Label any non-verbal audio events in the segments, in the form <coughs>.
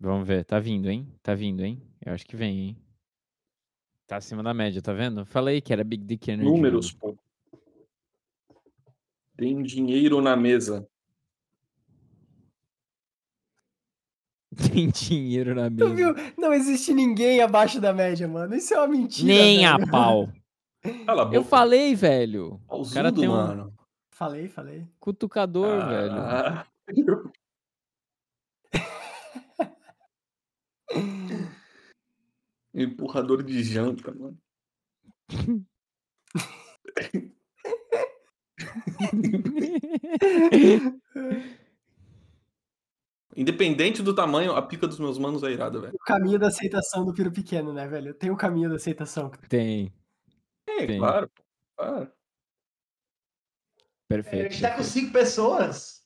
Vamos ver, tá vindo, hein? Tá vindo, hein? Eu acho que vem, hein? Tá acima da média, tá vendo? Falei que era Big Dick Energy. Números, pô. Tem dinheiro na mesa. <laughs> Tem dinheiro na Tu viu? mesa. Não existe ninguém abaixo da média, mano. Isso é uma mentira. Nem a velho. pau. <laughs> Cala a boca. Eu falei, velho. O cara tem um mano. Falei, falei. cutucador, velho. <laughs> Empurrador de janta, mano. Independente do tamanho, a pica dos meus manos é irada, velho. O caminho da aceitação do piro pequeno, né, velho? Tem o caminho da aceitação. Tem. É, Tem. claro, pô. Claro. A Perfeito. gente tá com cinco pessoas.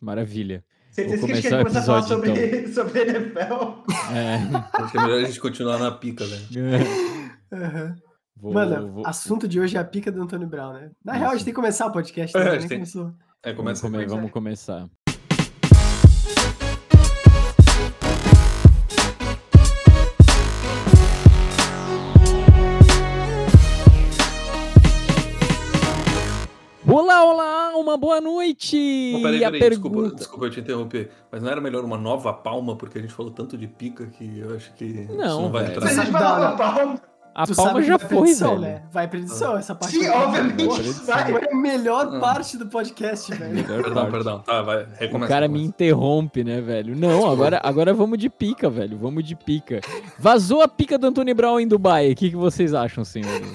Maravilha. Vocês Vou vocês começar querem o começar a falar episódio, sobre, <laughs> sobre NFL? É. Acho que é melhor a gente continuar na pica, velho. Aham. Vou- Mano, vou- assunto de hoje é a pica do Antônio Brown, né? Na real, a Isso. gente tem que começar o podcast, É, né? a gente tem- começou. É, vamos, começa come- Pois é. vamos começar. Olá, olá, uma boa noite! Não, peraí, e a peraí, desculpa, pergunta... desculpa eu te interromper. Mas não era melhor uma nova palma, porque a gente falou tanto de pica que eu acho que isso Não, não vai entrar. Mas a gente Não, não. palma. A tu palma já foi, edição, velho. né? Vai pra edição essa parte. Sim, obviamente vai. Foi a melhor Ah. parte do podcast, velho. Perdão, perdão. Tá, vai. O Recomeça. cara me interrompe, né, velho? Não, agora, agora vamos de pica, velho. Vamos de pica. Vazou a pica do Antônio Brown em Dubai. O que, que vocês acham, senhores?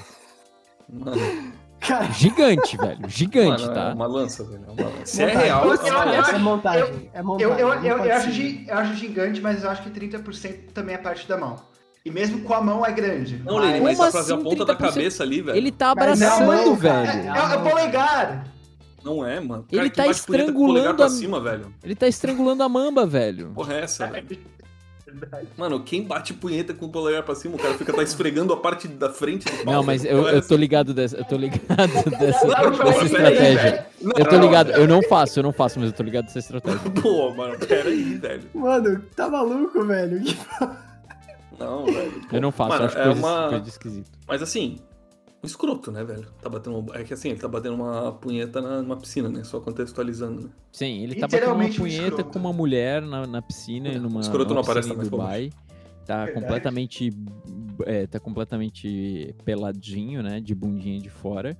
Mano, Cara, Gigante, velho. <laughs> Gigante, mano, tá? É uma lança, velho. É uma lança. Se é real, Eu- é uma eu- eu- lança. é montagem. É montagem. Eu, eu, eu, pode eu, acho, eu acho gigante, mas eu acho que 30% também é parte da mão. E mesmo com a mão é grande. Não, Lene, mas dá pra ver a assim, ponta da 30%? cabeça ali, velho. Ele tá Mas é a abraçando, mão. É, velho. é, é o polegar. Não é, mano. Ele Cara, tá punheta o polegar estrangulando pra a- cima, velho. Ele tá estrangulando a mamba, velho. Porra, é essa, velho. Mano, quem bate punheta com o polegar pra cima, o cara fica tá esfregando a parte da frente do pau. Não, mas eu, eu tô ligado dessa, eu tô ligado <laughs> dessa, Não, dessa peraí, estratégia. Não, Eu tô não, ligado, eu não faço, eu não faço, mas eu tô ligado dessa estratégia. <laughs> Pô, mano, pera aí, velho. Mano, tá maluco, velho? <laughs> Não, velho. Pô, Eu não faço, mano, eu acho é coisa, uma... coisa de esquisito. Mas assim, um escroto, né, velho? Tá batendo uma... É que assim, ele tá batendo uma punheta na, numa piscina, né? Só contextualizando, né? Sim, ele tá batendo uma um punheta escroto. com uma mulher na, na piscina, numa, Escroto numa não aparece piscina em Dubai. Tá Verdade. completamente, é, tá completamente peladinho, né, de bundinha de fora.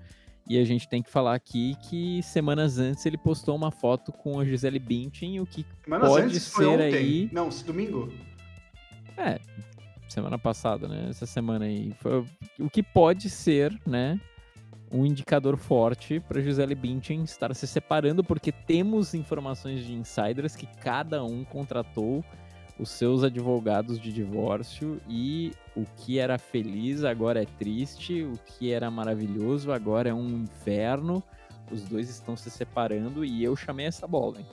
E a gente tem que falar aqui que semanas antes ele postou uma foto com a Gisele Bündchen, o que Mas Pode antes foi ser ontem. aí- Não, domingo. É, semana passada, né? Essa semana aí. Foi o que pode ser, né? Um indicador forte para Gisele Bündchen estar se separando, porque temos informações de insiders que cada um contratou os seus advogados de divórcio e o que era feliz agora é triste, o que era maravilhoso agora é um inferno. Os dois estão se separando e eu chamei essa bola, hein?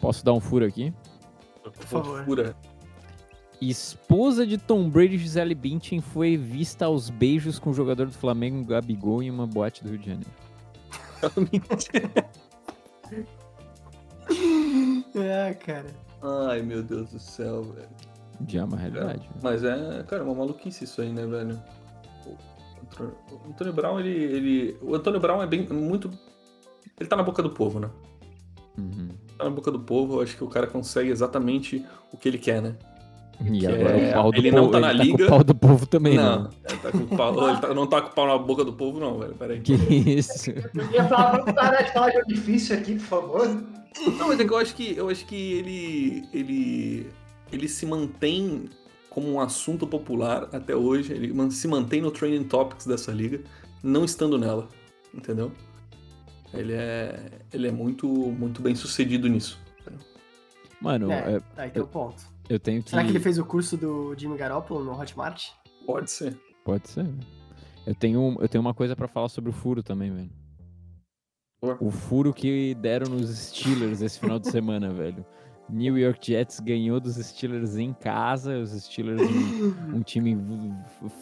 Posso dar um furo aqui? Por favor. Fura. Esposa de Tom Brady, Gisele Bündchen, foi vista aos beijos com o jogador do Flamengo, Gabigol, em uma boate do Rio de Janeiro. É, <laughs> cara. Ai, meu Deus do céu, velho. De é uma realidade. né? Mas é, cara, uma maluquice isso aí, né, velho? O Antônio- o Antônio Brown, ele, ele. O Antônio Brown é bem. muito. Ele tá na boca do povo, né? Uhum. Tá na boca do povo, eu acho que o cara consegue exatamente o que ele quer, né? E Que agora é- o pau do ele povo. não tá na ele tá com liga. o pau do povo também, não, não. ele, tá com o pau, ele tá- não tá com o pau na boca do povo, não, velho. Peraí. Que isso? Eu ia falar, vamos parar de falar de difícil aqui, por favor. Não, mas é que eu acho que eu acho que ele. ele. ele se mantém como um assunto popular até hoje. Ele se mantém no trending topics dessa liga, não estando nela. Entendeu? Ele é. Ele é muito, muito bem sucedido nisso. Mano, É, é, aí tem o ponto. Eu tenho que. Será que ele fez o curso do Jimmy Garoppolo no Hotmart? Pode ser. Pode ser. Eu tenho, eu tenho uma coisa pra falar sobre o furo também, velho. O furo que deram nos Steelers esse final de semana, <laughs> velho. New York Jets ganhou dos Steelers em casa, os Steelers um, um time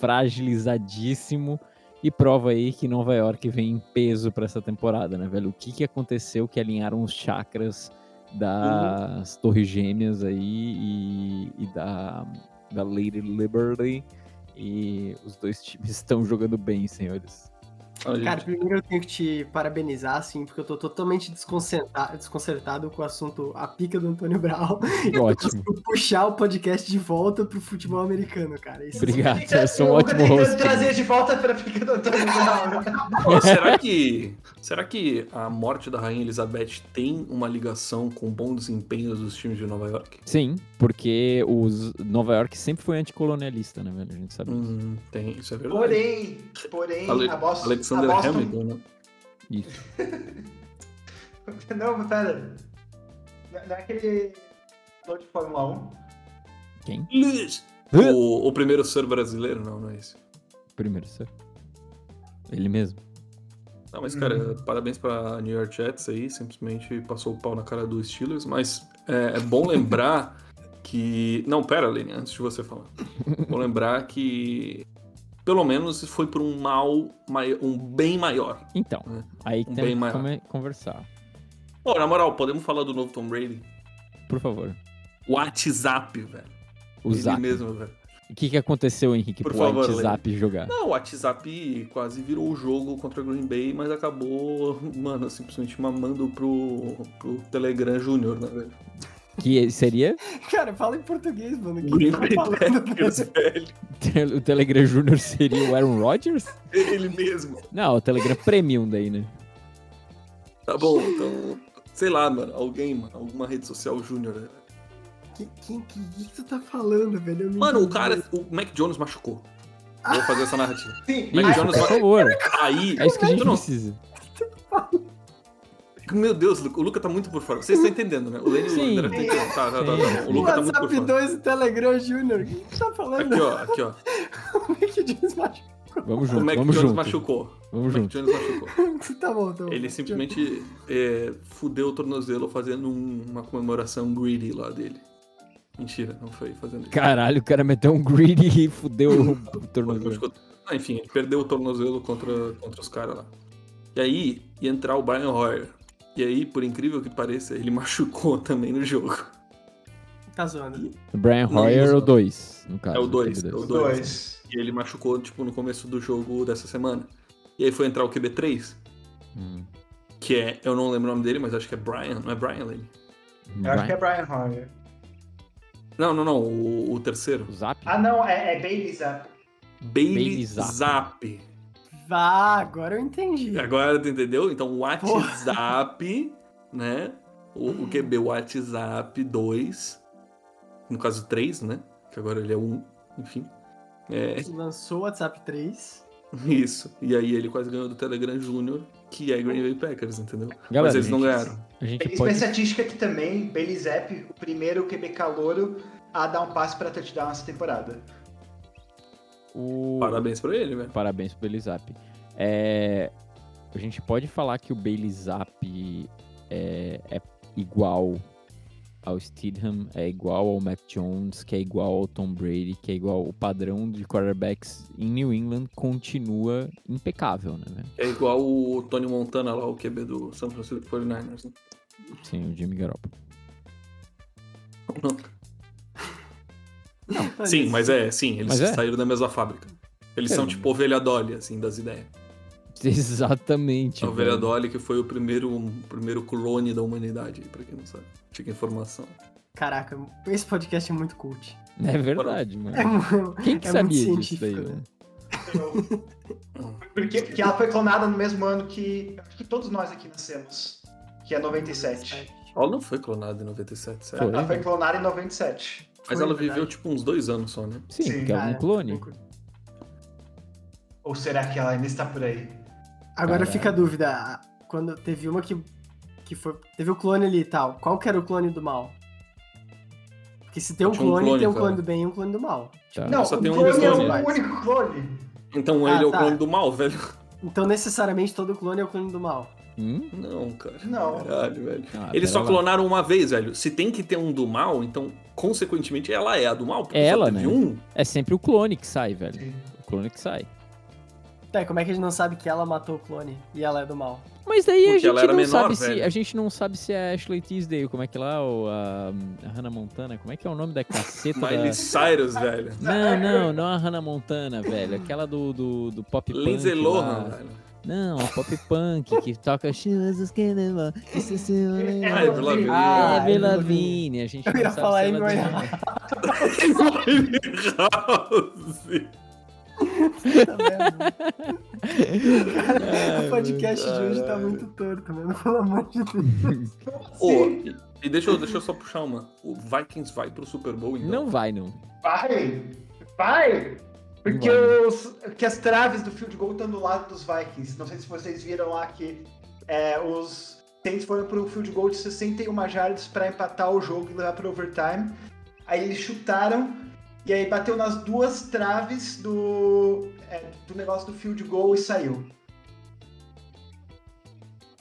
fragilizadíssimo e prova aí que Nova York vem em peso pra essa temporada, né, velho? O que que aconteceu que alinharam os chakras das Torres Gêmeas aí e, e da, da Lady Liberty. E os dois times <laughs> estão jogando bem, senhores. Gente, Cara, primeiro eu tenho que te parabenizar, assim, porque eu tô totalmente desconcertado, desconcertado com o assunto a pica do Antônio Brown. <laughs> Ótimo. Por puxar o podcast de volta pro futebol americano, cara. Isso Obrigado, eu sou um <laughs> Eu ótimo tentando host. trazer de volta pra pica do Antônio Brown. <laughs> Pô, será que será que a morte da rainha Elizabeth tem uma ligação com o bom desempenho dos times de Nova York? Sim, porque os Nova York sempre foi anticolonialista, né, velho? A gente sabe. Hum, tem, isso é verdade. Porém, porém, Ale- a Boston... Alexander. Hamilton, né? Isso. <laughs> Não, pera. Não não é aquele piloto de Fórmula 1. Quem? Lewis! O, o primeiro ser brasileiro? Não, não é esse. Primeiro, ser. Ele mesmo. Não, mas, cara, Uhum. parabéns pra New York Jets aí, simplesmente passou o pau na cara do Steelers, mas é, é bom lembrar <laughs> que... Não, pera, Lene, antes de você falar. Bom lembrar que, pelo menos, foi por um mal, um bem maior. Então, É, aí um bem que conversar. Pô, na moral, podemos falar do novo Tom Brady? Por favor. O WhatsApp, velho. O Ele Zap. mesmo, velho. O que, que aconteceu, Henrique, Por pro favor, WhatsApp jogar? Não, o WhatsApp quase virou o jogo contra o Green Bay, mas acabou, <laughs> mano, simplesmente mamando pro, pro Telegram Júnior, né, velho? Que seria Cara, fala em português, mano. O Green Bay tá falando, Packers, velho? o Telegram Júnior seria o Aaron Rodgers? Ele mesmo. Não, o Telegram Premium daí, né? Tá bom, então, sei lá, mano, alguém, mano, alguma rede social Júnior. né? Que, que, que, que tu tá falando, velho? Mano, o cara, o Mac Jones machucou. Vou fazer essa narrativa. Sim, Mac Isso, Jones por favor. Aí, É isso que a gente não- precisa. Meu Deus, o Luca tá muito por fora. Vocês estão entendendo, né? O Lenny Sim. Tá, tá, tá, tá. O Luca tá muito por WhatsApp fora. 2 e Telegram Júnior. O que tu tá falando? Aqui, ó, aqui, ó. <laughs> É que diz macho? Vamos O junto, Mac vamos Jones junto. machucou. O Vamos Mac junto. Jones machucou. <laughs> Tá bom, tá bom. Ele simplesmente é, fudeu o tornozelo fazendo um- uma comemoração greedy lá dele. Mentira, não foi fazendo isso. Caralho, o cara meteu um greedy e fudeu o <laughs> tornozelo. machucou. Ah, enfim, ele perdeu o tornozelo contra, contra os caras lá. E aí ia entrar o Brian Hoyer. E aí, por incrível que pareça, ele <laughs> machucou também no jogo. Tá zoando. O Brian Não, Hoyer não. o 2, no caso. É o dois, QB2. é o Os dois. dois. E ele machucou, tipo, no começo do jogo dessa semana. E aí foi entrar o QB3, Hum. que é, eu não lembro o nome dele, mas acho que é Brian, não é Brian Lane? Eu acho que é Brian Hoyer. Não, não, não, o, o terceiro. O Zap? Ah, não, é, é Bailey Zapp. Bailey, Bailey Zapp. Zap. Vá, agora eu entendi. Agora tu entendeu? Então o WhatsApp, né? O, o QB WhatsApp 2, no caso 3, né? Que agora ele é 1, enfim. É Lançou o WhatsApp 3. isso. E aí ele quase ganhou do Telegram Júnior, que é Green Bay Packers, entendeu? Galera, Mas eles não gente, ganharam. A gente Tem pode... estatística aqui também, Bailey Zapp, o primeiro QB calouro a dar um passe pra touchdown nessa temporada. O... Parabéns pra ele, velho. Parabéns pro Bailey Zapp. É, A gente pode falar que o Bailey Zapp é, é igual ao Steedham, é igual ao Mac Jones, que é igual ao Tom Brady, que é igual o padrão de quarterbacks em New England continua impecável, né, velho? É igual o Tony Montana lá, o QB do San Francisco 49ers, né? Sim, o Jimmy Garoppolo. Não. Tá Sim, mas é, sim, eles Mas é? saíram da mesma fábrica. Eles É. são tipo ovelha Dolly, assim, das ideias. Exatamente. A ovelha velho. Dolly que foi o primeiro, o primeiro clone da humanidade, pra quem não sabe. Fica informação. Caraca, esse podcast é muito cult. É verdade, mano. É, Quem que é sabia muito disso daí, velho? né? Porque, porque ela foi clonada no mesmo ano que. Que todos nós aqui nascemos. Que é 97. Ela não foi clonada em 97, sério. Ela foi clonada em 97. Mas Foi, ela verdade. viveu tipo uns dois anos só, né? Sim, Sim, porque é um clone. Ou será que ela ainda está por aí? Agora Caralho. fica a dúvida. Quando teve uma que, que foi. Teve o clone ali e tal. Qual que era o clone do mal? Porque se tem um Tinha um clone, clone, tem um cara. clone do bem e um clone do mal. Tá. Não, só tem um clone é clone. o único clone. Então Ah, ele é o tá. clone do mal, velho. Então necessariamente todo clone é o clone do mal. Hum? Não, cara. Não. Caralho, velho. Ah, Eles só lá. clonaram uma vez, velho. Se tem que ter um do mal, então, consequentemente, ela é a do mal. Porque É ela, só teve né? um. É sempre o clone que sai, velho. O clone que sai. Tá, e como é que a gente não sabe que ela matou o clone e ela é do mal? Mas daí a gente não menor, sabe se a gente não sabe se é a Ashley Tisdale, como é que lá ou a, a Hannah Montana, como é que é o nome da caceta da... Miley Cyrus, velho. Não, não, não a Hannah Montana, velho, aquela do, do, do pop punk. Lindsay lá. Lohan, velho. Não, a pop punk que toca a scandal, isso é seu nome." Ah, Avril Lavigne. Ah, É, a gente Eu ia falar se em ela Goiás. House. Tá vendo? Ai, o podcast de hoje tá muito torto, mano. Pelo amor de Deus. Ô, e, e deixa, eu, deixa eu só puxar uma. O Vikings vai pro Super Bowl, então? Não vai, não. Vai! Vai! Porque, os, que as traves do field goal estão do lado dos Vikings. Não sei se vocês viram lá que é, os Saints foram para um field goal de 61 jardas para empatar o jogo e levar para overtime. Aí eles chutaram e aí bateu nas duas traves do, é, do negócio do field goal e saiu.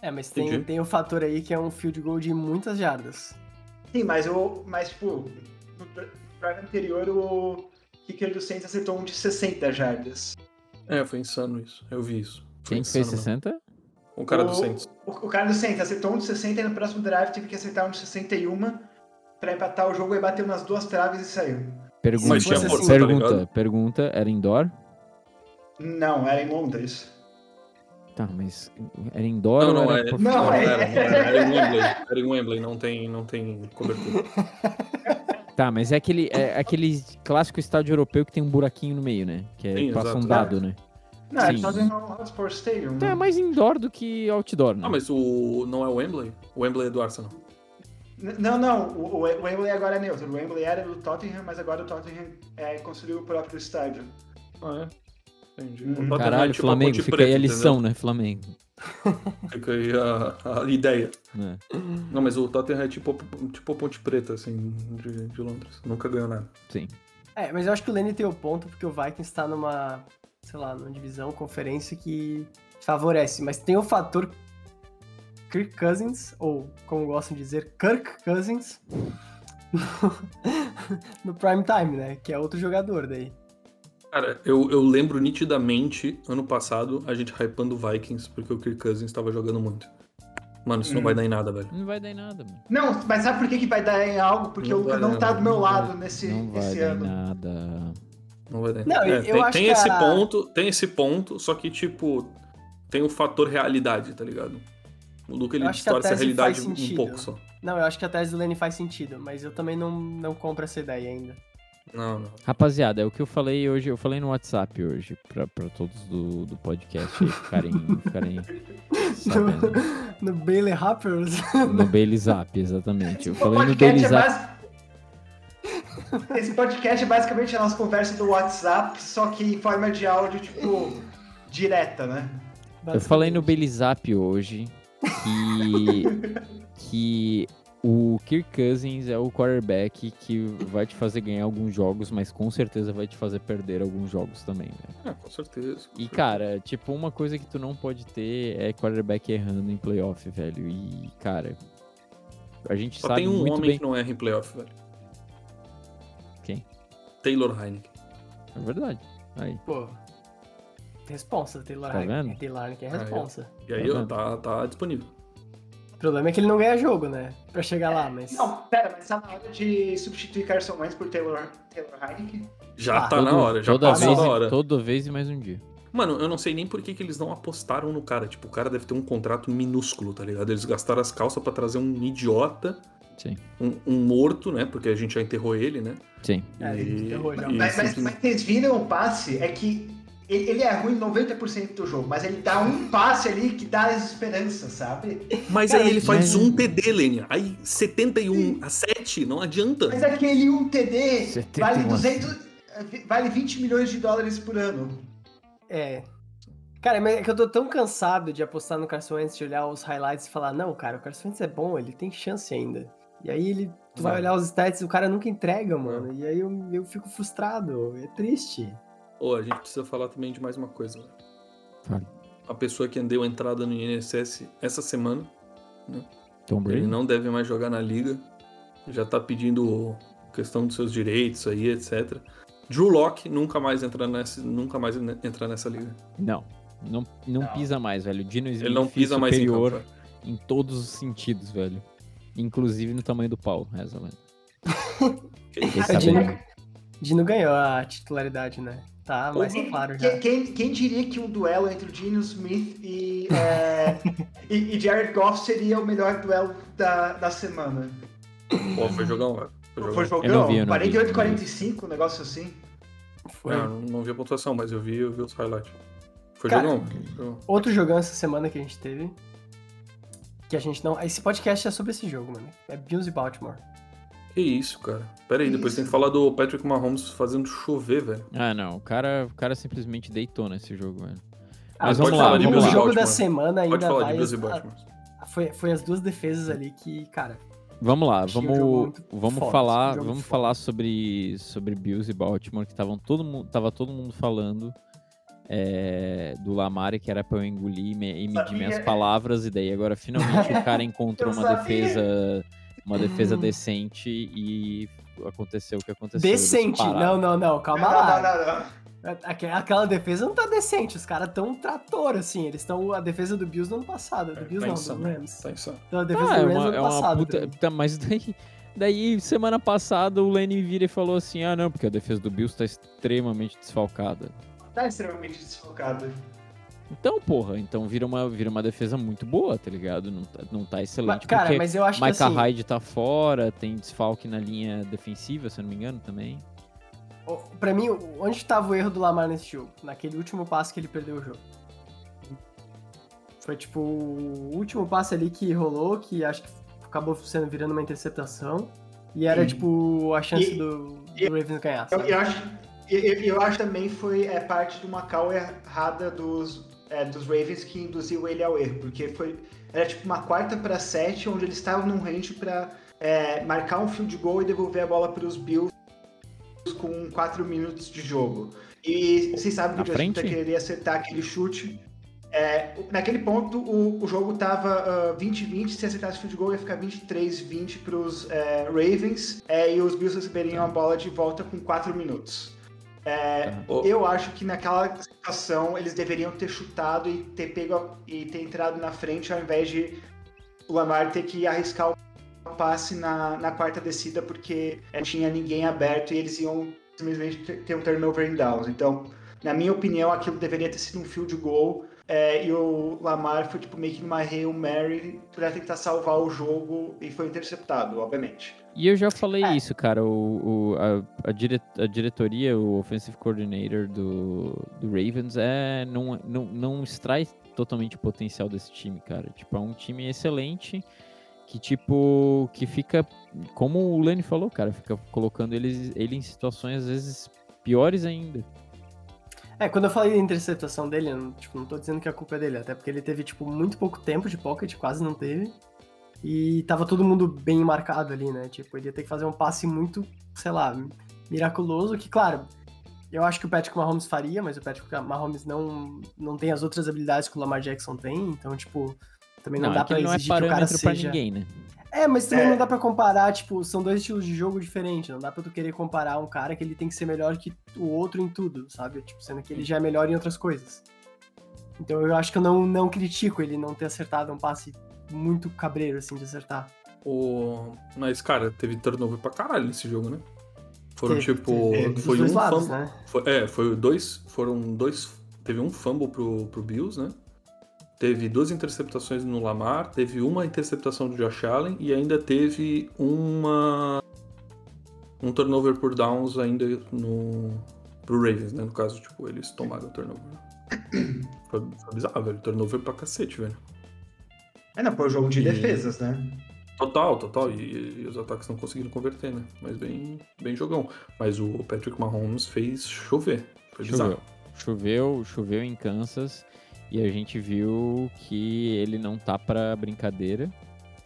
É, mas tem, Entendi. tem um fator aí que é um field goal de muitas jardas. Sim, mas, eu, mas tipo, no drive anterior o kicker do Saints acertou um de 60 jardas. É, foi insano isso. Eu vi isso. Foi Quem que fez insano, 60? mano. O cara do o, Saints. O, o cara do Saints acertou um de 60 e no próximo drive teve que acertar um de 61 pra empatar o jogo e bateu nas duas traves e saiu. Pergunta, Mas tinha pergunta, força, tá pergunta, ligado? pergunta, era indoor? Não, era em Londres. Tá, mas era indoor Não, ou não, era é. Não, Não, é- era, era, era em Wembley. Era em Wembley, não tem, não tem cobertura. <laughs> Tá, mas é aquele, é aquele clássico estádio europeu que tem um buraquinho no meio, né? Que é, Sim, passa um exato. dado, né? Não, Sim. eles fazem no Hotspur Stadium. Então né? é mais indoor do que outdoor, né? Ah, mas o. Não é o Wembley? O Wembley é do Arsenal. N- Não, não, o, o Wembley agora é neutro. O Wembley era do Tottenham, mas agora o Tottenham é, construiu o próprio estádio. Ah, é? Entendi. Hum. O Tottenham é Caralho, tipo a Flamengo, Ponte fica aí a lição, entendeu? né? Flamengo. Fica aí a, a ideia. né? Não, mas o Tottenham é tipo, tipo a Ponte Preta, assim, de, de Londres. Nunca ganhou nada. Sim. É, mas eu acho que o Lenny tem o ponto, porque o Vikings tá numa, sei lá, numa divisão, conferência que favorece. Mas tem o fator Kirk Cousins, ou como gostam de dizer, Kirk Cousins, <laughs> no prime time, né? Que é outro jogador daí. Cara, eu, eu lembro nitidamente, ano passado, a gente hypando o Vikings, porque o Kirk Cousins estava jogando muito. Mano, isso não Uhum. vai dar em nada, velho. Não vai dar em nada, mano. Não, mas sabe por que, que vai dar em algo? Porque Não o Luca não tá do meu não lado vai. nesse Não vai esse dar em ano. nada. Não vai dar em Não, nada. eu- É, eu tem acho tem que esse a- ponto, tem esse ponto, só que, tipo, tem o fator realidade, tá ligado? O Luca, ele a distorce a tese realidade um pouco só. Não, eu acho que a tese do Lenny faz sentido, mas eu também não, não compro essa ideia ainda. Não, não. Rapaziada, é o que eu falei hoje, eu falei no WhatsApp hoje, pra, pra todos do, do podcast aí ficarem, <laughs> ficarem sabendo. No Bailey Hoppers. No Bailey Zap, exatamente. Eu Esse falei no podcast, Bailey é Zap. Esse podcast é basicamente a nossa conversa do WhatsApp, só que em forma de áudio, tipo, direta, né? Eu falei no Bailey Zap hoje que, que o Kirk Cousins é o quarterback que vai te fazer ganhar alguns jogos, mas com certeza vai te fazer perder alguns jogos também, né? Ah, com certeza. com E, certeza. cara, tipo, uma coisa que tu não pode ter é quarterback errando em playoff, velho. E, cara, a gente Só sabe tem um muito homem bem... que não erra em playoff, velho. Quem? Taylor Heineken. É verdade. Aí. Pô. Responsa, Taylor Tá Heineken. vendo? Taylor Heineken é Aí, responsa. E aí, Tá tá, tá disponível. O problema é que ele não ganha jogo, né? Pra chegar lá, mas. Não, pera, mas tá na hora de substituir Carson Wentz por Taylor, Taylor Heineken? Já Ah, tá na Todo- hora, já toda vez, da e- hora. Toda vez e mais um dia. Mano, eu não sei nem por que, que eles não apostaram no cara. Tipo, o cara deve ter um contrato minúsculo, tá ligado? Eles gastaram as calças pra trazer um idiota, Sim, um, um morto, né? Porque a gente já enterrou ele, né? sim. É, a gente enterrou já. e Mas, mas, mas vocês viram o passe? É que ele, ele é ruim 90% do jogo, mas ele dá um passe ali que dá as esperanças, sabe? Mas Cara, aí ele faz um TD, Lênia. Aí 71 a 7, não adianta. Mas aquele um TD 71 vale a 200, vale 20 milhões de dólares por ano. É. Cara, mas é que eu tô tão cansado de apostar no Carson Wentz, de olhar os highlights e falar, não, cara, o Carson Wentz é bom, ele tem chance ainda. E aí ele, tu vai Vai. olhar os stats e o cara nunca entrega, mano. E aí eu, eu fico frustrado, é triste. Ô, a gente precisa falar também de mais uma coisa. né? Fale. A pessoa que deu entrada no INSS essa semana, Tom ele Brady? não deve mais jogar na liga. Já tá pedindo questão dos seus direitos aí, etc. Drew Locke nunca mais entrar nessa, nunca mais entrar nessa liga. Não. Não, não, Não. pisa mais, velho. O Dino Smith Ele não pisa mais em superior campo. em todos os sentidos, velho. Inclusive no tamanho do pau, reza <laughs> a lenda. Que isso? Fiquei O sabendo. Dino, Dino ganhou a titularidade, né? Tá mais Quem- claro já. Quem, quem, diria que um duelo entre o Geno Smith e, é, e, e Jared Goff seria o melhor duelo da, da semana? Pô, foi jogão, velho. Foi Foi jogão. Eu não jogão? vi, eu não vi, 48 não vi. 45, um negócio assim. Foi. Não, não, vi a pontuação, mas eu vi, eu vi os highlights. Foi Cara, jogão. jogão. Outro jogão essa semana que a gente teve. Que a gente não. Esse podcast é sobre esse jogo, mano. É Bills e Baltimore. Que isso, cara. Pera aí, Que depois isso? tem que falar do Patrick Mahomes fazendo chover, velho. Ah, não. O cara, o cara simplesmente deitou nesse jogo, velho. Ah, Mas vamos lá, vamos o lá. jogo da Baltimore. semana ainda Pode falar vai. de Bills e Baltimore. foi, foi as duas defesas ali que, cara. Vamos lá, Achei um vamos, vamos foda, falar, um vamos foda. falar sobre sobre Bills e Baltimore que estavam todo mundo, tava todo mundo falando é, do Lamar que era pra eu engolir e medir Sabia. minhas palavras e daí agora finalmente o cara <laughs> encontrou uma sabia. defesa uma defesa decente e aconteceu o que aconteceu. Decente. Não, não, não. Calma não, lá. não, não, não. Aque- Aquela defesa não tá decente. Os caras tão um trator, assim. Eles estão. A defesa do Bills no ano passado. Do Bills tá não, insano. do Rams. Tá insano. Então, a defesa Ah, é do Rams uma, no é ano uma passado. puta. Tá, mas <laughs> daí, daí, semana passada, o Lenny vira e falou assim: ah, não, porque a defesa do Bills tá extremamente desfalcada. Tá extremamente desfocado. Então, porra, então vira uma, vira uma defesa muito boa, tá ligado? Não tá, não tá excelente. Mas, cara, porque mas eu acho que Micah assim. Hyde tá fora, tem desfalque na linha defensiva, se eu não me engano, também. Pra mim, onde tava o erro do Lamar nesse jogo? Naquele último passe que ele perdeu o jogo. Foi tipo o último passe ali que rolou, que acho que acabou sendo virando uma interceptação. E era Sim. tipo a chance E- do, do Ravens ganhar. Eu, eu acho, eu, eu- eu acho também foi é, parte de uma call errada dos, é, dos Ravens que induziu ele ao erro, porque foi era tipo uma quarta para sete, onde eles estavam num range para marcar um field goal e devolver a bola para os Bills com quatro minutos de jogo. E vocês sabem que o Justin frente? queria acertar aquele chute. É, naquele ponto, o, o jogo tava ah, 20-20, se acertasse o field goal ia ficar 23-20 para os Ravens, é, e os Bills receberiam a bola de volta com 4 minutos. É. Ô, eu acho que naquela situação eles deveriam ter chutado e ter pego e ter entrado na frente ao invés de o Lamar ter que arriscar o passe na, na quarta descida porque não tinha ninguém aberto e eles iam simplesmente ter- ter um turnover em downs. Então, na minha opinião, aquilo deveria ter sido um field goal é, e o Lamar foi tipo meio que uma Hail Mary pra tentar salvar o jogo e foi interceptado, obviamente. E eu já falei É. isso, cara. O, o- a, a, dire- a diretoria, o offensive coordinator do, do Ravens, é, não, não, não extrai totalmente o potencial desse time, cara. Tipo, é um time excelente que, tipo, que fica, como o Lenny falou, cara, fica colocando eles, ele em situações, às vezes, piores ainda. É, quando eu falei da interceptação dele, eu não, tipo, não tô dizendo que a culpa é dele, até porque ele teve, tipo, muito pouco tempo de pocket, quase não teve. E tava todo mundo bem marcado ali, né? Tipo, ele ia ter que fazer um passe muito, sei lá, miraculoso, que, claro, eu acho que o Patrick Mahomes faria, mas o Patrick Mahomes não, não tem as outras habilidades que o Lamar Jackson tem, então, tipo, também não, Não, dá é pra ele não é exigir que o cara parâmetro pra seja... ninguém, né? É, mas também É. não dá pra comparar, tipo, são dois estilos de jogo diferentes. Não dá pra tu querer comparar um cara que ele tem que ser melhor que o outro em tudo, sabe? Tipo, sendo que ele já é melhor em outras coisas. Então eu acho que eu não, não critico ele não ter acertado um passe muito cabreiro, assim, de acertar. O... Mas, cara, teve turnover pra caralho nesse jogo, né? Foram Teve, tipo. teve, dos foi dois um lados, fumble. né? foi- é, foi dois. Foram dois. Teve um fumble pro, pro Bills, né? Teve duas interceptações no Lamar, teve uma interceptação do Josh Allen e ainda teve uma. Um turnover por downs ainda no. pro Ravens, né? No caso, tipo, eles tomaram o turnover. <coughs> Foi, foi bizarro, velho. Turnover pra cacete, velho. É, não, foi um jogo de E- defesas, né? Total, total. E, e os ataques não conseguiram converter, né? Mas bem, bem jogão. Mas o Patrick Mahomes fez chover. Foi bizarro. Choveu. Choveu, choveu em Kansas e a gente viu que ele não tá pra brincadeira,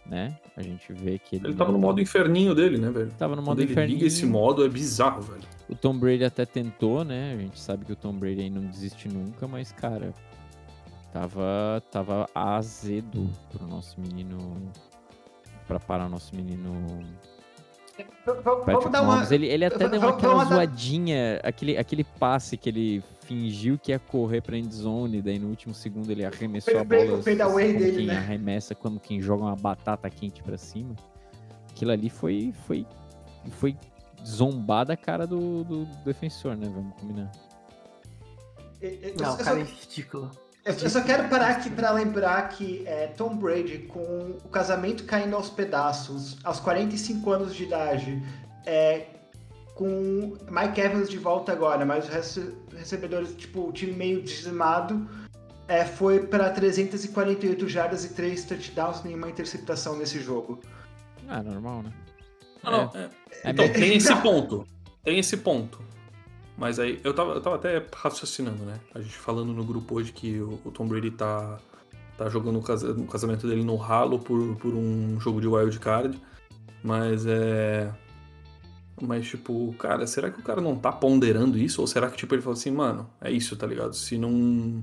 né? A gente vê que ele. Ele tava não no modo inferninho dele, né, velho? Tava no Quando modo ele inferninho. liga esse modo, é bizarro, velho. O Tom Brady até tentou, né? A gente sabe que o Tom Brady aí não desiste nunca, mas, cara, tava, tava azedo pro nosso menino. Pra parar o nosso menino Vamos dar uma. Ele, ele até deu aquela zoadinha, aquele, aquele passe que ele fingiu que ia correr pra endzone, daí no último segundo ele arremessou a bola. o fadeaway dele, quem né? arremessa quando quem joga uma batata quente pra cima. Aquilo ali foi, foi, foi zombar da cara do, do defensor, né? Vamos combinar. Não, cara, é ridículo. Eu, eu só quero parar aqui pra lembrar que é, Tom Brady, com o casamento caindo aos pedaços, aos 45 anos de idade, é, com Mike Evans de volta agora, mas os rece- recebedores, tipo, o time meio dizimado, é, foi pra 348 jardas e 3 touchdowns, nenhuma interceptação nesse jogo. Ah, normal, né? Não, não, é. É Então, bem- tem esse ponto. Tem esse ponto. Mas aí, eu tava, eu tava até raciocinando, né? A gente falando no grupo hoje que o, o Tom Brady tá, tá jogando o casa- o casamento dele no ralo por, por um jogo de wild card. Mas é. Mas, tipo, cara, será que o cara não tá ponderando isso? Ou será que, tipo, ele falou assim, mano, é isso, tá ligado? Se não.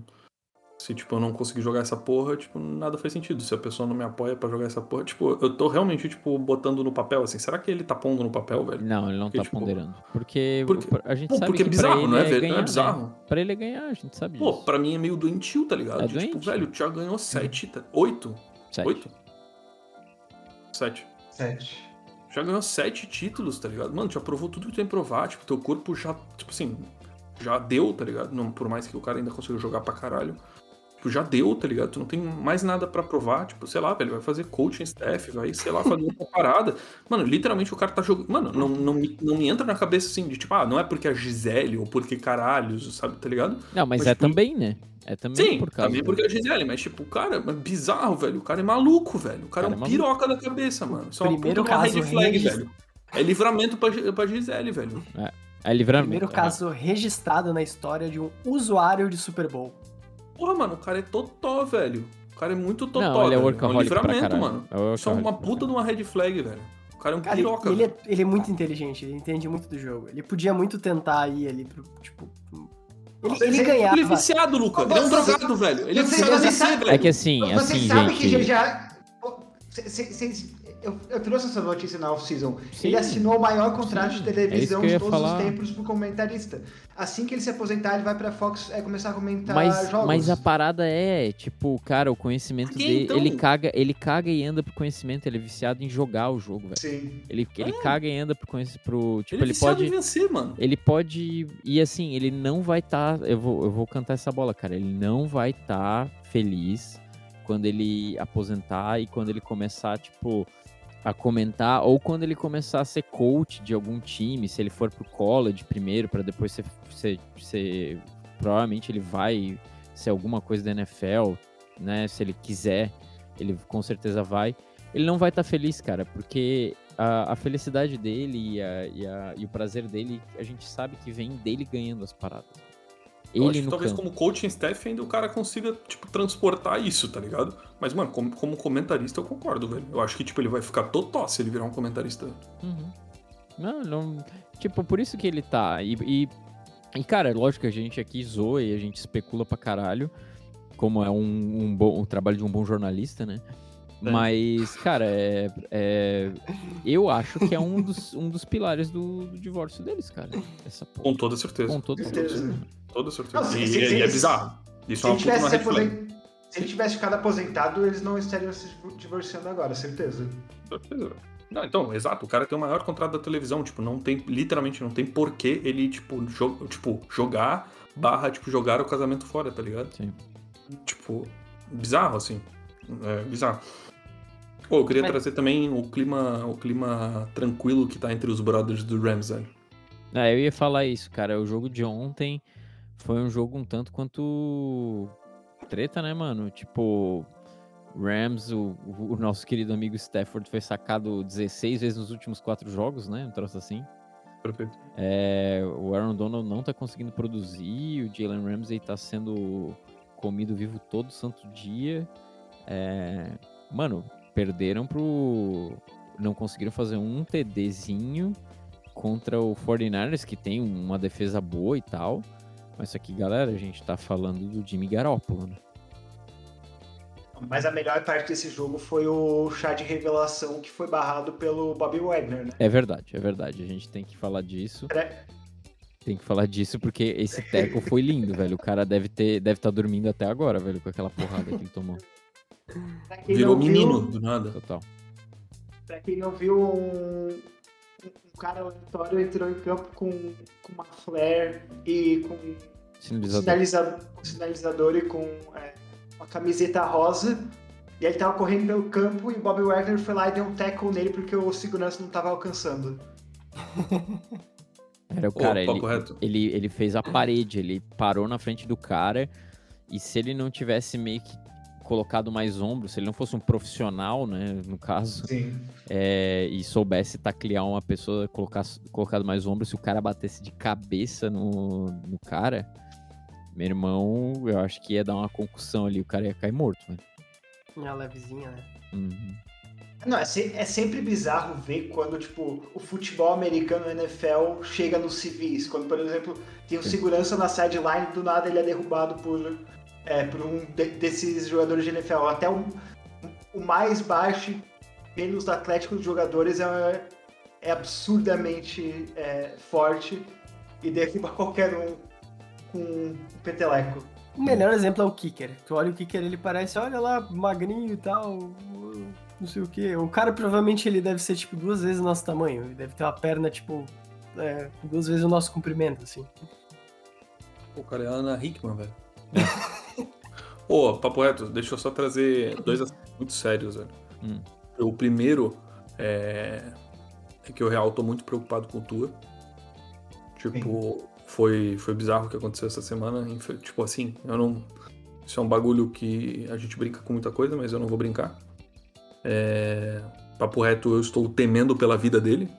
Se, tipo, eu não conseguir jogar essa porra, tipo, nada faz sentido. Se a pessoa não me apoia pra jogar essa porra, tipo, eu tô realmente, tipo, botando no papel, assim. Será que ele tá pondo no papel, velho? Não, ele não Porque, tá tipo, ponderando. Porque, porque- a gente Pô, sabe porque é que bizarro, pra ele não é, é velho? ganhar, não é né? bizarro? Pra ele é ganhar, a gente sabe Pô, disso. pra mim é meio doentio, tá ligado? É De, tipo, velho, o Thiago ganhou sete, tá? oito. Sete. Oito? Sete. Sete. Já ganhou sete títulos, tá ligado? Mano, já provou tudo que tem que provar. Tipo, teu corpo já, tipo assim, já deu, tá ligado? Não, por mais que o cara ainda consiga jogar pra caralho. Tipo, já deu, tá ligado? Tu não tem mais nada pra provar. Tipo, sei lá, velho, vai fazer coaching staff, vai, sei lá, fazer outra <laughs> parada. Mano, literalmente o cara tá jogando. Mano, não, não, me, não me entra na cabeça assim de tipo, ah, não é porque a Gisele ou porque caralhos, sabe, tá ligado? Não, mas, Mas, é tipo, também, né? É também Sim, por causa. também porque é a Gisele, mas tipo, cara, é bizarro, velho. O cara é maluco, velho. O cara, Cara, é é um maluco. piroca da cabeça, mano. É uma Primeiro uma caso red flag, regis- velho. É livramento pra, pra Gisele, velho. É livramento. Primeiro é. caso registrado na história de um usuário de Super Bowl. Porra, mano, o cara é totó, velho. O cara é muito totó, Não, ele é workaholic pra livramento, caralho. mano. É Isso é uma puta de uma red flag, velho. O cara é um Cara, piroca, ele, ele é, ele é muito inteligente, ele entende muito do jogo. Ele podia muito tentar ir ali pro, tipo... Ele, Você- ele você- ganhava. Ele é viciado, Luca. Ele é um drogado, velho. Ele é viciado você em sabe- ser, velho. É que assim, Você assim, sabe gente. que já. já... Eu, eu trouxe essa notícia na off-season. Ele assinou o maior contrato Sim, de é televisão eu de todos falar. os tempos pro comentarista. Assim que ele se aposentar, ele vai pra Fox é, começar a comentar Mas, jogos. mas a parada é, tipo, cara, o conhecimento que, dele. então? Ele caga, ele caga e anda pro conhecimento, ele é viciado em jogar o jogo, velho. Sim. Ele, ele caga e anda pro conhecimento. Pro, tipo, Ele é ele, viciado pode. vencer, mano. Ele pode. E assim, ele não vai estar. eu, vou, eu vou cantar essa bola, cara. Ele não vai estar feliz quando ele aposentar e quando ele começar, tipo, a comentar, ou quando ele começar a ser coach de algum time, se ele for pro college primeiro, para depois ser, ser, ser. Provavelmente ele vai ser alguma coisa da NFL, né? Se ele quiser, ele com certeza vai. Ele não vai estar feliz, cara, porque a, a felicidade dele e, a- e a- e o prazer dele, a gente sabe que vem dele ganhando as paradas. Eu acho Ele que talvez campo. como coaching staff ainda o cara consiga, tipo, transportar isso, tá ligado? Mas, mano, como, como comentarista eu concordo, velho. Eu acho que, tipo, ele vai ficar totó se ele virar um comentarista. Uhum. Não, não. Tipo, por isso que ele tá. E, e, e, cara, é lógico que a gente aqui zoa e a gente especula pra caralho. Como é um, um bom um trabalho de um bom jornalista, né? É. Mas, cara, é, é- eu acho que é um dos, um dos pilares do, do divórcio deles, cara. Essa porra. Com toda certeza. Com toda Certeza. certeza. Toda certeza. Não, se- e, se- e se- é bizarro. Isso Se é ele, uma puta uma se aposen- ele tivesse ficado aposentado, eles não estariam se divorciando agora, certeza. Certeza, velho. Não, então, exato, o cara tem o maior contrato da televisão, tipo, não tem, literalmente, não tem porquê ele, tipo, jo tipo jogar, barra, tipo, jogar o casamento fora, tá ligado? Sim. Tipo, bizarro, assim, é bizarro. Pô, eu queria Mas- trazer também o clima, o clima tranquilo que tá entre os brothers do Rams, velho. Ah, eu ia falar isso, cara. O jogo de ontem foi um jogo um tanto quanto treta, né, mano? Tipo, Rams, o, o nosso querido amigo Stafford foi sacado 16 vezes nos últimos quatro jogos, né? Um troço assim. Perfeito. É, o Aaron Donald não tá conseguindo produzir, o Jalen Ramsey tá sendo comido vivo todo santo dia. É, mano, perderam pro. Não conseguiram fazer um TDzinho contra o 49ers, que tem uma defesa boa e tal. Mas isso aqui, galera, a gente tá falando do Jimmy Garoppolo, né? mas a melhor parte desse jogo foi o chá de revelação que foi barrado pelo Bobby Wagner, né? É verdade, é verdade. A gente tem que falar disso. É. Tem que falar disso porque esse teco foi lindo, velho. O cara deve ter, deve estar dormindo até agora, velho, com aquela porrada que ele tomou. <laughs> Pra quem Virou não viu- menino do nada. Total. Pra quem não viu, um, um cara aleatório entrou em campo com, com uma flare e com Sinalizador. sinalizador, sinalizador e com é, uma camiseta rosa. E ele tava correndo pelo campo e o Bobby Wagner foi lá e deu um tackle nele porque o segurança não tava alcançando. <laughs> Era o cara, ele, papo reto. ele, ele fez a parede, ele parou na frente do cara e se ele não tivesse meio que colocado mais ombro, se ele não fosse um profissional, né, no caso, Sim. é, e soubesse taclear uma pessoa, colocar, colocado mais ombro, se o cara batesse de cabeça no, no cara, meu irmão, eu acho que ia dar uma concussão ali, o cara ia cair morto, velho. Uma levezinha, né? Uhum. Não, é, se- é sempre bizarro ver quando, tipo, o futebol americano, o NFL, chega nos civis. Quando, por exemplo, tem um segurança na sideline, do nada ele é derrubado por, é, por um de- desses jogadores de NFL. Até o, o mais baixo menos atlético dos jogadores é, é absurdamente é, forte e derruba qualquer um com um peteleco. O melhor exemplo é o kicker. Tu olha o kicker, ele parece, olha lá, magrinho e tal, não sei o que. O cara provavelmente ele deve ser tipo duas vezes o nosso tamanho. Ele deve ter uma perna, tipo, é, duas vezes o nosso comprimento, assim. Pô, o cara é a Ana Hickman, velho. <laughs> Ô, papo reto, deixa eu só trazer dois assuntos muito sérios, velho. Hum. O primeiro é, é que eu real tô muito preocupado com o Tua. Tipo, foi, foi bizarro o que aconteceu essa semana. Tipo assim, eu não. Isso é um bagulho que a gente brinca com muita coisa, mas eu não vou brincar. É, papo reto, eu estou temendo pela vida dele.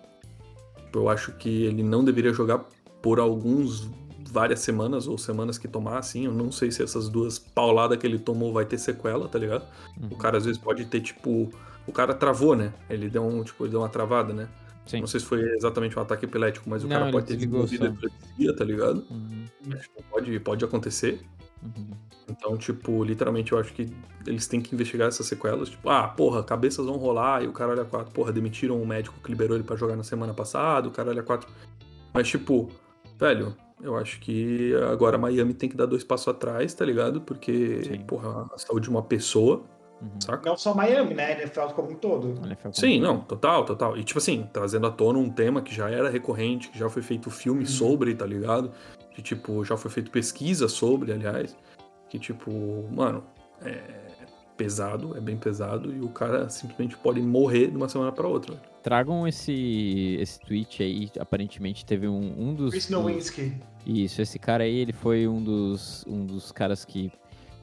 Eu acho que ele não deveria jogar por alguns várias semanas ou semanas que tomar, assim. Eu não sei se essas duas pauladas que ele tomou vai ter sequela, tá ligado? Uhum. O cara às vezes pode ter, tipo. O cara travou, né? Ele deu um, tipo, ele deu uma travada, né? Sim. Não sei se foi exatamente um ataque epilético, mas o Não, cara pode ter desenvolvido epilepsia, tá ligado? Uhum. Pode, pode acontecer. Uhum. Então, tipo, literalmente eu acho que eles têm que investigar essas sequelas. Tipo, ah, porra, cabeças vão rolar e o cara olha quatro. Porra, demitiram o médico que liberou ele pra jogar na semana passada, o cara olha quatro. Mas, tipo, velho, eu acho que agora Miami tem que dar dois passos atrás, tá ligado? Porque, Sim. porra, a saúde de uma pessoa, Uhum. saca? Não só Miami, né? NFL como um todo. NFL Sim, não, total, total. E tipo assim, trazendo à tona um tema que já era recorrente, que já foi feito filme sobre, tá ligado? Que tipo, já foi feito pesquisa sobre, aliás. Que tipo, mano, é pesado, é bem pesado, e o cara simplesmente pode morrer de uma semana pra outra. Tragam esse, esse tweet aí, aparentemente teve um, um dos... Chris dos- Nowinski. Isso, esse cara aí, ele foi um dos, um dos caras que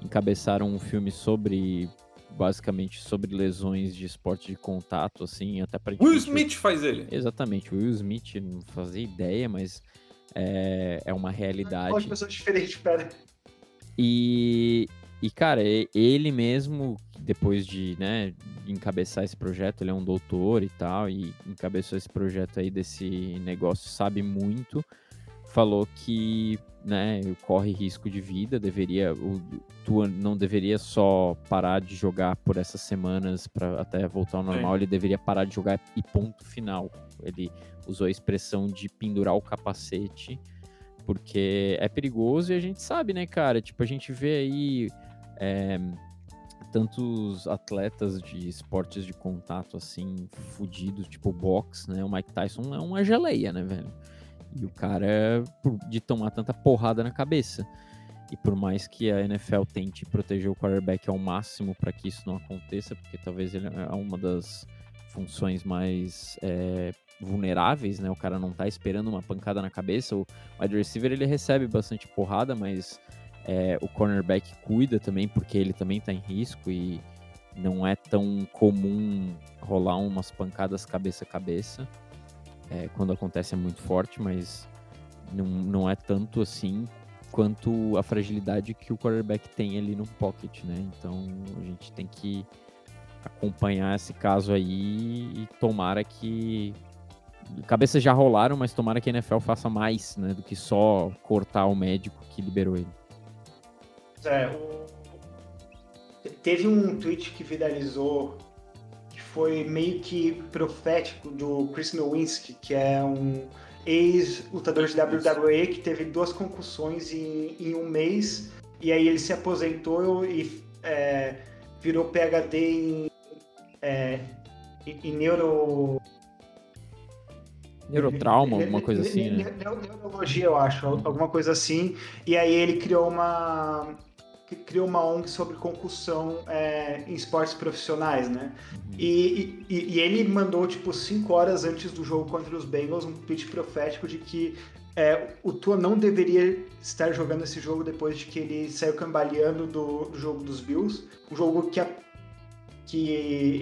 encabeçaram um filme sobre, basicamente, sobre lesões de esporte de contato, assim, até para Will Smith faz ele. Exatamente, o Will Smith, não fazia ideia, mas é, é uma realidade. pessoas diferentes, pera. E, e cara, ele mesmo, depois de, né, encabeçar esse projeto, ele é um doutor e tal, e encabeçou esse projeto aí desse negócio, sabe muito, falou que, né, corre risco de vida, deveria, o Tua não deveria só parar de jogar por essas semanas para até voltar ao normal, ele deveria parar de jogar e ponto final. Ele usou a expressão de pendurar o capacete, porque é perigoso e a gente sabe, né, cara? Tipo, a gente vê aí é, tantos atletas de esportes de contato, assim, fudidos, tipo boxe, né? O Mike Tyson é uma geleia, né, velho? E o cara, por- de tomar tanta porrada na cabeça. E por mais que a NFL tente proteger o quarterback ao máximo para que isso não aconteça, porque talvez ele é uma das funções mais é, vulneráveis, né? O cara não tá esperando uma pancada na cabeça. O wide receiver ele recebe bastante porrada, mas é, o cornerback cuida também, porque ele também tá em risco e não é tão comum rolar umas pancadas cabeça a cabeça. É, quando acontece é muito forte, mas não, não é tanto assim quanto a fragilidade que o quarterback tem ali no pocket, né? Então a gente tem que acompanhar esse caso aí e tomara que cabeças já rolaram, mas tomara que a NFL faça mais, né, do que só cortar o médico que liberou ele. É, o- teve um tweet que viralizou que foi meio que profético do Chris Nowinski, que é um ex-lutador de WWE que teve duas concussões em, em, um mês e aí ele se aposentou e é, virou PhD em, é, em neuro Neurotrauma, alguma coisa assim, né? Neurologia, eu acho, alguma coisa assim. E aí ele criou uma criou uma ONG sobre concussão é, em esportes profissionais, né? Uhum. E, e, e, ele mandou, tipo, cinco horas antes do jogo contra os Bengals, um tweet profético de que é, o Tua não deveria estar jogando esse jogo depois de que ele saiu cambaleando do, do jogo dos Bills. Um jogo que, a, que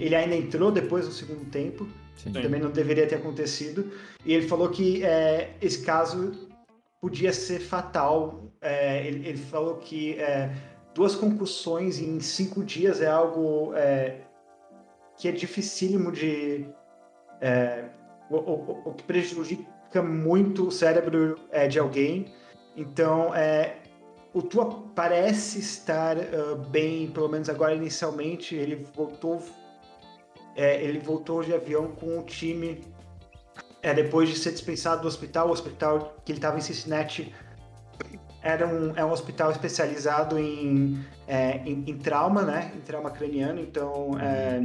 ele ainda entrou depois no segundo tempo. Sim. Também não deveria ter acontecido. E ele falou que é, esse caso podia ser fatal. É, ele, ele, falou que é, duas concussões em cinco dias é algo é, que é dificílimo de. É, o, que prejudica muito o cérebro é, de alguém. Então, é, o Tua parece estar uh, bem, pelo menos agora inicialmente. Ele voltou, é, ele voltou de avião com o time é, depois de ser dispensado do hospital. O hospital que ele estava em Cincinnati era um, é um hospital especializado em, é, em, em, trauma, né? Em trauma craniano. Então, é,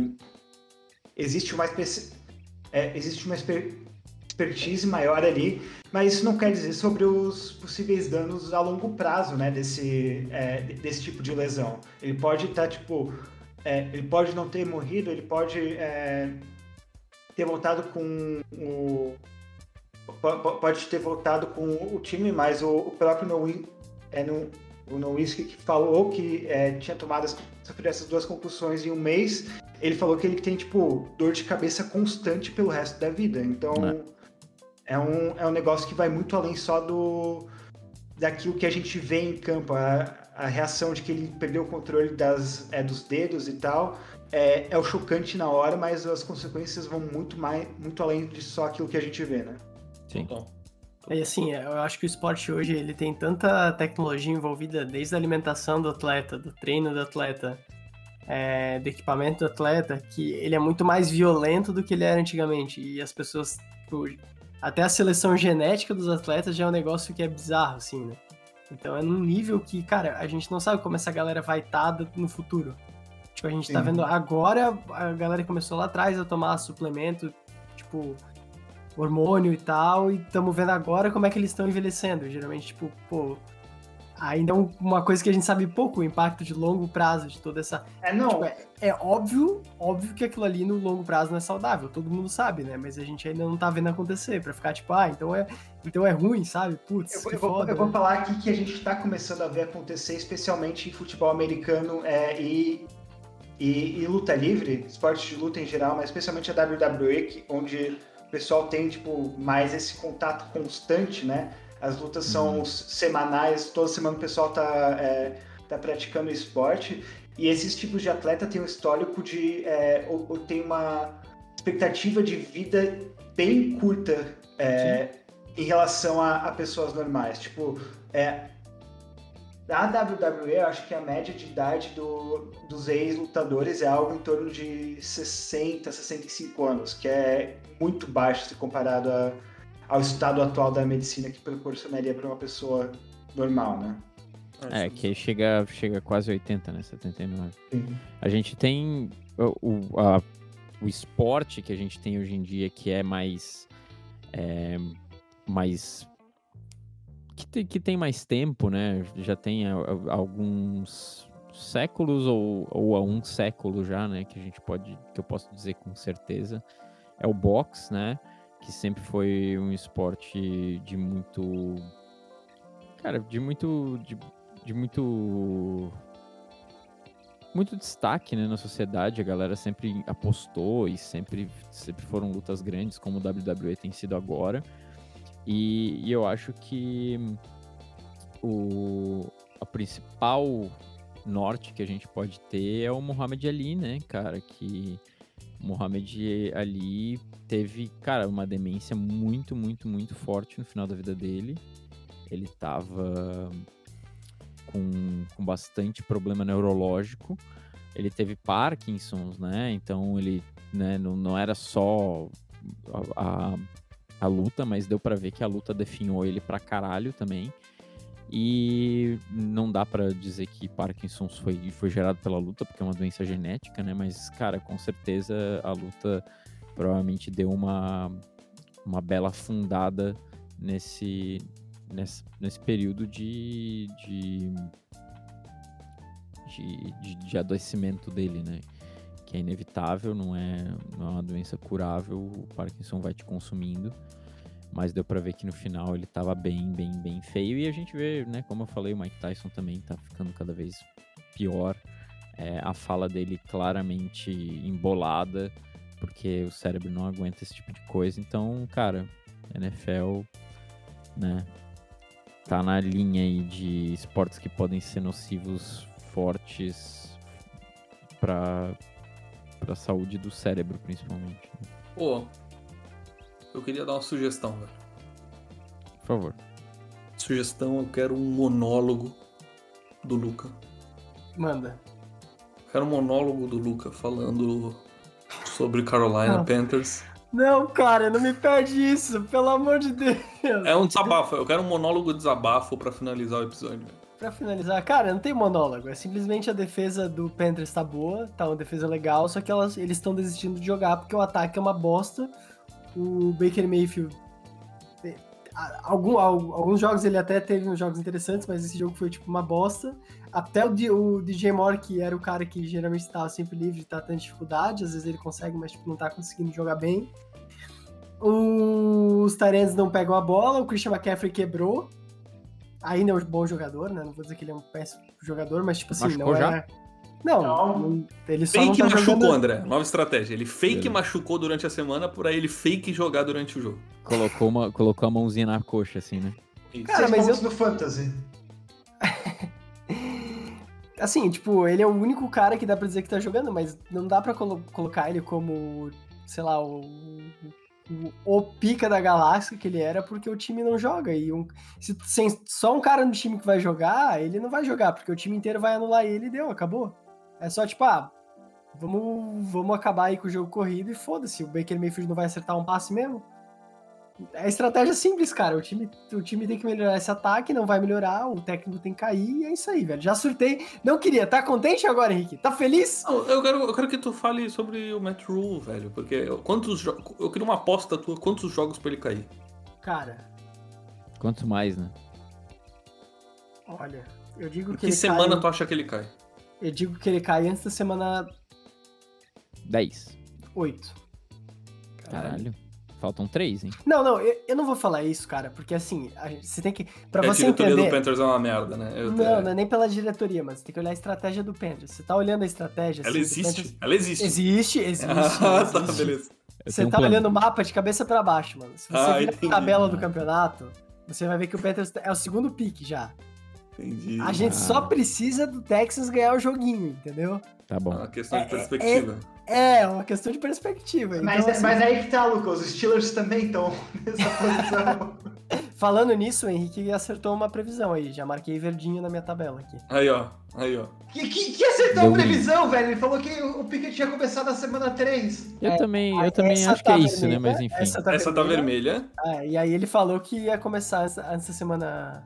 existe uma, é, existe uma expertise maior ali, mas isso não quer dizer sobre os possíveis danos a longo prazo, né? Desse, é, desse tipo de lesão. Ele pode estar, tá, tipo... É, ele pode não ter morrido, ele pode é, ter voltado com o pode ter voltado com o time, mas o, próprio Nowin, é, no, o Nowinski que falou que é, tinha tomado sofrido essas duas concussões em um mês, ele falou que ele tem, tipo, dor de cabeça constante pelo resto da vida. Então, é, é um, é um negócio que vai muito além só do daquilo que a gente vê em campo. A, a reação de que ele perdeu o controle das, é, dos dedos e tal é, é o chocante na hora, mas as consequências vão muito, mais, muito além de só aquilo que a gente vê, né? Sim. E assim, eu acho que o esporte hoje ele tem tanta tecnologia envolvida desde a alimentação do atleta, do treino do atleta, é, do equipamento do atleta, que ele é muito mais violento do que ele era antigamente. E as pessoas, tipo, até a seleção genética dos atletas já é um negócio que é bizarro, assim, né? Então é num nível que, cara, a gente não sabe como essa galera vai estar tá no futuro. Tipo, a gente tá Sim. tá vendo agora, a galera começou lá atrás a tomar suplemento, tipo, hormônio e tal, e estamos vendo agora como é que eles estão envelhecendo. Geralmente, tipo, pô, ainda é uma coisa que a gente sabe pouco, o impacto de longo prazo de toda essa. É, não. Tipo, é, é, óbvio, óbvio que aquilo ali no longo prazo não é saudável, todo mundo sabe, né? Mas a gente ainda não tá vendo acontecer, pra ficar tipo, ah, então é, então é ruim, sabe? Putz. Eu, eu, foda, vou, eu vou, falar aqui que a gente tá começando a ver acontecer, especialmente em futebol americano é, e. E, e luta livre, esportes de luta em geral, mas especialmente a WWE, onde o pessoal tem, tipo, mais esse contato constante, né? As lutas são uhum. semanais, toda semana o pessoal tá, é, tá praticando esporte. E esses tipos de atleta têm um histórico de. É, ou, ou tem uma expectativa de vida bem curta é, em relação a, a, pessoas normais. Tipo, é, a WWE, eu acho que a média de idade do, dos ex-lutadores é algo em torno de 60, 65 anos, que é muito baixo se comparado a, ao estado atual da medicina que proporcionaria para uma pessoa normal, né? É, que chega, chega quase 80, né? 79. Sim. A gente tem o, a, o esporte que a gente tem hoje em dia que é mais. É, mais que tem mais tempo, né? Já tem alguns séculos ou, ou há um século já, né? Que a gente pode, que eu posso dizer com certeza, é o boxe, né? Que sempre foi um esporte de muito, cara, de muito, de, de muito, muito destaque, né? Na sociedade, a galera sempre apostou e sempre, sempre foram lutas grandes, como o WWE tem sido agora. E, e eu acho que o, a principal norte que a gente pode ter é o Muhammad Ali, né, cara? Que Muhammad Ali teve, cara, uma demência muito, muito, muito forte no final da vida dele. Ele tava com, com bastante problema neurológico, ele teve Parkinson's, né? Então ele né, não, não era só a, a, a luta, mas deu para ver que a luta definhou ele pra caralho também. E não dá para dizer que Parkinson's foi, foi gerado pela luta, porque é uma doença genética, né? Mas, cara, com certeza a luta provavelmente deu uma, uma bela fundada nesse, nesse, nesse período de, de, de, de, de adoecimento dele, né? É inevitável, não é, não é uma doença curável, o Parkinson vai te consumindo mas deu para ver que no final ele tava bem, bem, bem feio. E a gente vê, né, como eu falei, o Mike Tyson também tá ficando cada vez pior. É, a fala dele claramente embolada, porque o cérebro não aguenta esse tipo de coisa. Então, cara, NFL, né, tá na linha aí de esportes que podem ser nocivos fortes para para a saúde do cérebro, principalmente. Né? Pô, eu queria dar uma sugestão, velho. Por favor. Sugestão, eu quero um monólogo do Luca. Manda. quero um monólogo do Luca falando sobre Carolina Não. Panthers. Não, cara, não me pede isso, pelo amor de Deus. É um desabafo, eu quero um monólogo de desabafo pra finalizar o episódio. Pra finalizar, cara, não tem monólogo. É simplesmente a defesa do Panthers tá boa, tá uma defesa legal, só que elas, eles estão desistindo de jogar porque o ataque é uma bosta. O Baker Mayfield. é, Algum, al- alguns jogos ele até teve uns jogos interessantes, mas esse jogo foi tipo uma bosta. Até o, o DJ Moore, que era o cara que geralmente estava sempre livre, tá tendo dificuldade. Às vezes ele consegue, mas tipo, não tá conseguindo jogar bem. Os Tyrants não pegam a bola, o Christian McCaffrey quebrou. Ainda é um bom jogador, né? Não vou dizer que ele é um péssimo jogador, mas tipo assim, Machucou não já? é. Não, Não. ele só não Fake tá machucou, jogando... André. Nova estratégia. Ele fake machucou durante a semana por aí ele fake jogar durante o jogo. Colocou, uma, colocou a mãozinha na coxa, assim, né? Isso. Cara, Seis mas pontos no Fantasy. <laughs> Assim, tipo, ele é o único cara que dá pra dizer que tá jogando, mas não dá pra colo- colocar ele como, sei lá, o, o, o pica da galáxia que ele era, porque o time não joga. E um, se sem só um cara no time que vai jogar, ele não vai jogar, porque o time inteiro vai anular ele e deu, acabou. É só tipo, ah, vamos, vamos acabar aí com o jogo corrido e foda-se, o Baker Mayfield não vai acertar um passe mesmo. É estratégia simples, cara. O time, o time tem que melhorar esse ataque, não vai melhorar, o técnico tem que cair, e é isso aí, velho. Já surtei. Não queria. Tá contente agora, Henrique? Tá feliz? Não, eu, quero, eu quero que tu fale sobre o Matt Rule, velho. Porque eu- quantos jo- eu queria uma aposta tua, quantos jogos pra ele cair? Cara, Quantos mais, né? olha, eu digo que, Que ele semana cai, tu acha que ele cai? Eu digo que ele cai antes da semana 10. 8. Caralho. Faltam três, hein? Não, não, eu, eu não vou falar isso, cara, porque assim, a gente- você tem que. Pra É, a você diretoria entender. do Panthers é uma merda, né? Eu- Não, não é nem pela diretoria, mas você tem que olhar a estratégia do Panthers. Você tá olhando a estratégia. Ela assim, existe. Panthers- Ela existe. Existe, existe. <laughs> Ah, tá, existe. beleza. Você um tá plano. olhando o mapa de cabeça pra baixo, mano. Se você Ah, virar entendi. a tabela do campeonato, você vai ver que o Panthers é o segundo pique já. Entendi. A gente Ah. só precisa do Texans ganhar o joguinho, entendeu? Tá É bom. uma questão de É, é, perspectiva. É, uma questão de perspectiva. Mas, então, assim, mas aí que tá, Lucas. Os Steelers também estão <laughs> nessa posição. <laughs> Falando nisso, o Henrique acertou uma previsão aí. Já marquei verdinho na minha tabela aqui. Aí, ó. Aí, ó. que, que, que acertou a previsão, velho? Ele falou que o Pickett tinha começado na semana 3. Eu É, também, Ah, eu também essa acho que tá é isso, né? vermelha, Mas enfim. Essa tá Essa tá vermelha. vermelha. É, e aí ele falou que ia começar antes da semana.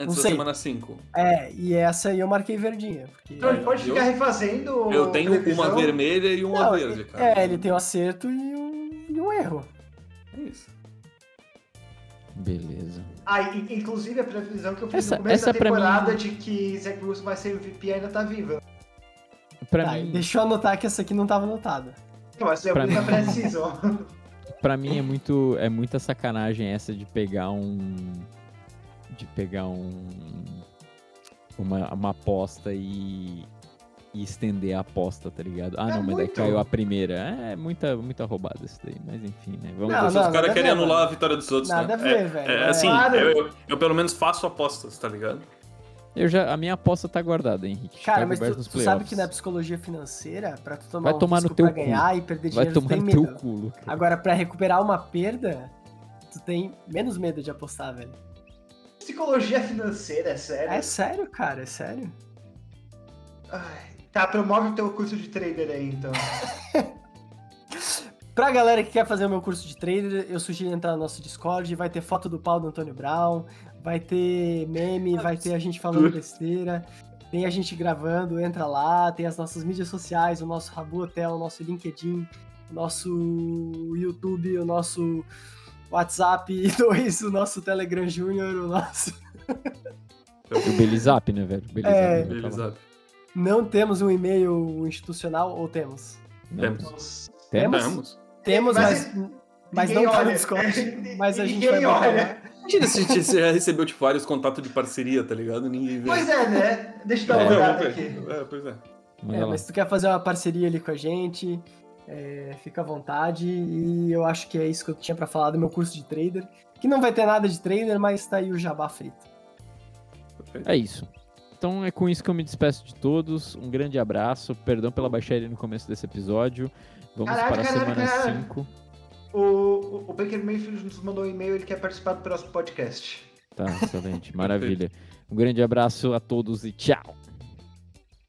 Antes da sei. semana 5. É, e essa aí eu marquei verdinha. Porque... Então ele pode eu- ficar refazendo. Eu tenho previsão. uma vermelha e uma Não, verde, cara. É, ele tem um acerto e um, e um erro. É isso. Beleza. Ah, e- inclusive a previsão que eu fiz Essa- no começo essa da temporada mim- de que Zach Wilson vai ser MVP ainda tá viva. Pra Tá, mim, deixa eu anotar que essa aqui não tava anotada. Vai ser Pra muita mim- pré-season. <laughs> pra mim é muito é muita sacanagem essa de pegar um de pegar um uma, uma aposta e, e estender a aposta, tá ligado? Ah, É não, mas daí muito. caiu a primeira. É muita muita roubada isso daí, mas enfim, né? Vamos Não. Os não, nada caras querem anular a vitória dos outros, Nada né? a ver, é, velho. É, É. assim, Claro. eu, eu- eu pelo menos faço apostas, tá ligado? Eu já a minha aposta tá guardada, Henrique. Cara, Chicago mas tu, tu sabe que na psicologia financeira, pra tu tomar Vai um tomar no teu pra cu. ganhar e perder vai dinheiro, tu tomar tem no teu medo. cu, Lucas. Agora, pra recuperar uma perda, tu tem menos medo de apostar, velho. Psicologia financeira, é sério. É sério, cara, é sério. Ai, Tá, promove o teu curso de trader aí, então. <laughs> Pra galera que quer fazer o meu curso de trader, eu sugiro entrar no nosso Discord, vai ter foto do pau do Antônio Brown, vai ter meme, vai ter a gente falando besteira, tem a gente gravando, entra lá, tem as nossas mídias sociais, o nosso Rabu Hotel, o nosso LinkedIn, o nosso YouTube, o nosso WhatsApp <laughs> 2, o nosso Telegram Júnior, o nosso... O Belizap, né, velho? Belizap, É. lá. Beleza. Não temos um e-mail institucional, ou temos? Temos. Temos? Temos. Temos, Mas mas, não tá no. Discord, <laughs> mas a gente vai olha. Imagina se a gente já recebeu tipo, vários contatos de parceria, tá ligado? Ninguém vê. Pois é, né? Deixa eu dar É, uma Não, olhada aqui. ver. É, pois é. É, mas se tu quer fazer uma parceria ali com a gente, é, fica à vontade. E eu acho que é isso que eu tinha pra falar do meu curso de trader. Que não vai ter nada de trader, mas tá aí o jabá frito. É isso. Então é com isso que eu me despeço de todos. Um grande abraço. Perdão pela baixaria no começo desse episódio. Vamos Caralho, para a caralho, semana caralho. 5. O, o, o Baker Mayfield nos mandou um e-mail, ele quer participar do próximo podcast. Tá, excelente. <laughs> Maravilha. Um grande abraço a todos e tchau.